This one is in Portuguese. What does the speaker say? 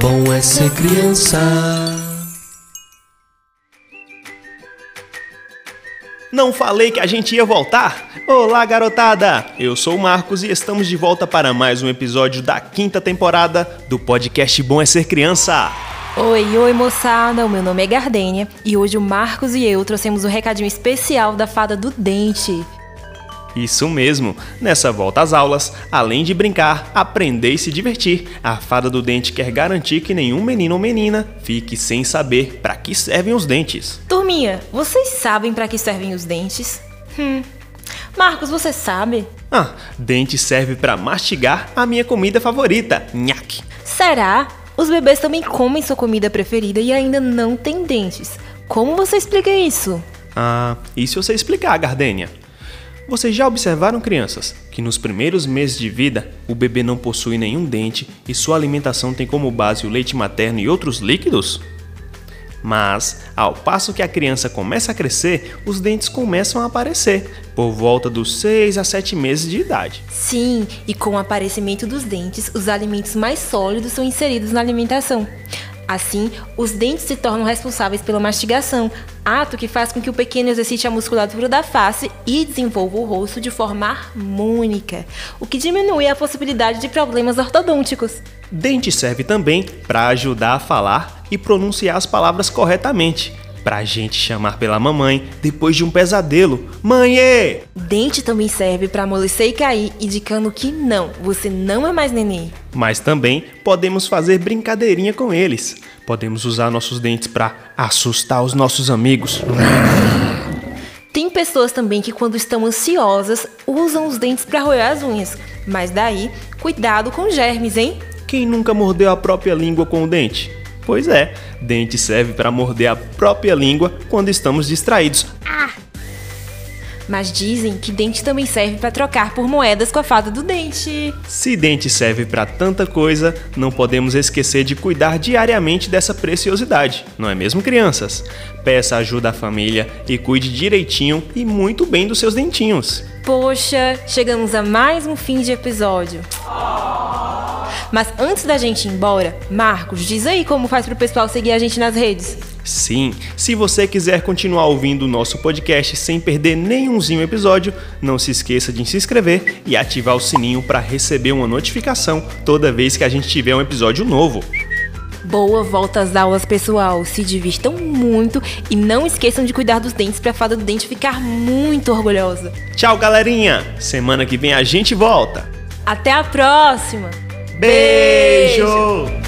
Bom é ser criança. Não falei que a gente ia voltar? Olá, garotada! Eu sou o Marcos e estamos de volta para mais um episódio da quinta temporada do podcast Bom é Ser Criança. Oi, oi moçada, o meu nome é Gardênia e hoje o Marcos e eu trouxemos um recadinho especial da fada do dente. Isso mesmo! Nessa volta às aulas, além de brincar, aprender e se divertir, a fada do dente quer garantir que nenhum menino ou menina fique sem saber para que servem os dentes. Turminha, vocês sabem para que servem os dentes? Hum. Marcos, você sabe? Ah, dente serve para mastigar a minha comida favorita, nhaque. Será? Os bebês também comem sua comida preferida e ainda não têm dentes. Como você explica isso? Ah, isso eu sei explicar, Gardênia. Vocês já observaram, crianças, que nos primeiros meses de vida o bebê não possui nenhum dente e sua alimentação tem como base o leite materno e outros líquidos? Mas, ao passo que a criança começa a crescer, os dentes começam a aparecer, por volta dos 6 a 7 meses de idade. Sim, e com o aparecimento dos dentes, os alimentos mais sólidos são inseridos na alimentação. Assim, os dentes se tornam responsáveis pela mastigação, ato que faz com que o pequeno exercite a musculatura da face e desenvolva o rosto de forma harmônica, o que diminui a possibilidade de problemas ortodônticos. Dente serve também para ajudar a falar e pronunciar as palavras corretamente. Pra gente chamar pela mamãe depois de um pesadelo. Mãe! Dente também serve para amolecer e cair, indicando que não, você não é mais neném. Mas também podemos fazer brincadeirinha com eles. Podemos usar nossos dentes para assustar os nossos amigos. Tem pessoas também que, quando estão ansiosas, usam os dentes para roer as unhas. Mas daí, cuidado com germes, hein? Quem nunca mordeu a própria língua com o dente? Pois é, dente serve para morder a própria língua quando estamos distraídos. Ah! Mas dizem que dente também serve para trocar por moedas com a fada do dente. Se dente serve para tanta coisa, não podemos esquecer de cuidar diariamente dessa preciosidade, não é mesmo, crianças? Peça ajuda à família e cuide direitinho e muito bem dos seus dentinhos. Poxa, chegamos a mais um fim de episódio. Mas antes da gente ir embora, Marcos, diz aí como faz pro pessoal seguir a gente nas redes. Sim, se você quiser continuar ouvindo o nosso podcast sem perder nenhumzinho episódio, não se esqueça de se inscrever e ativar o sininho para receber uma notificação toda vez que a gente tiver um episódio novo. Boa volta às aulas, pessoal. Se divirtam muito e não esqueçam de cuidar dos dentes para a fada do dente ficar muito orgulhosa. Tchau, galerinha. Semana que vem a gente volta. Até a próxima. Beijo!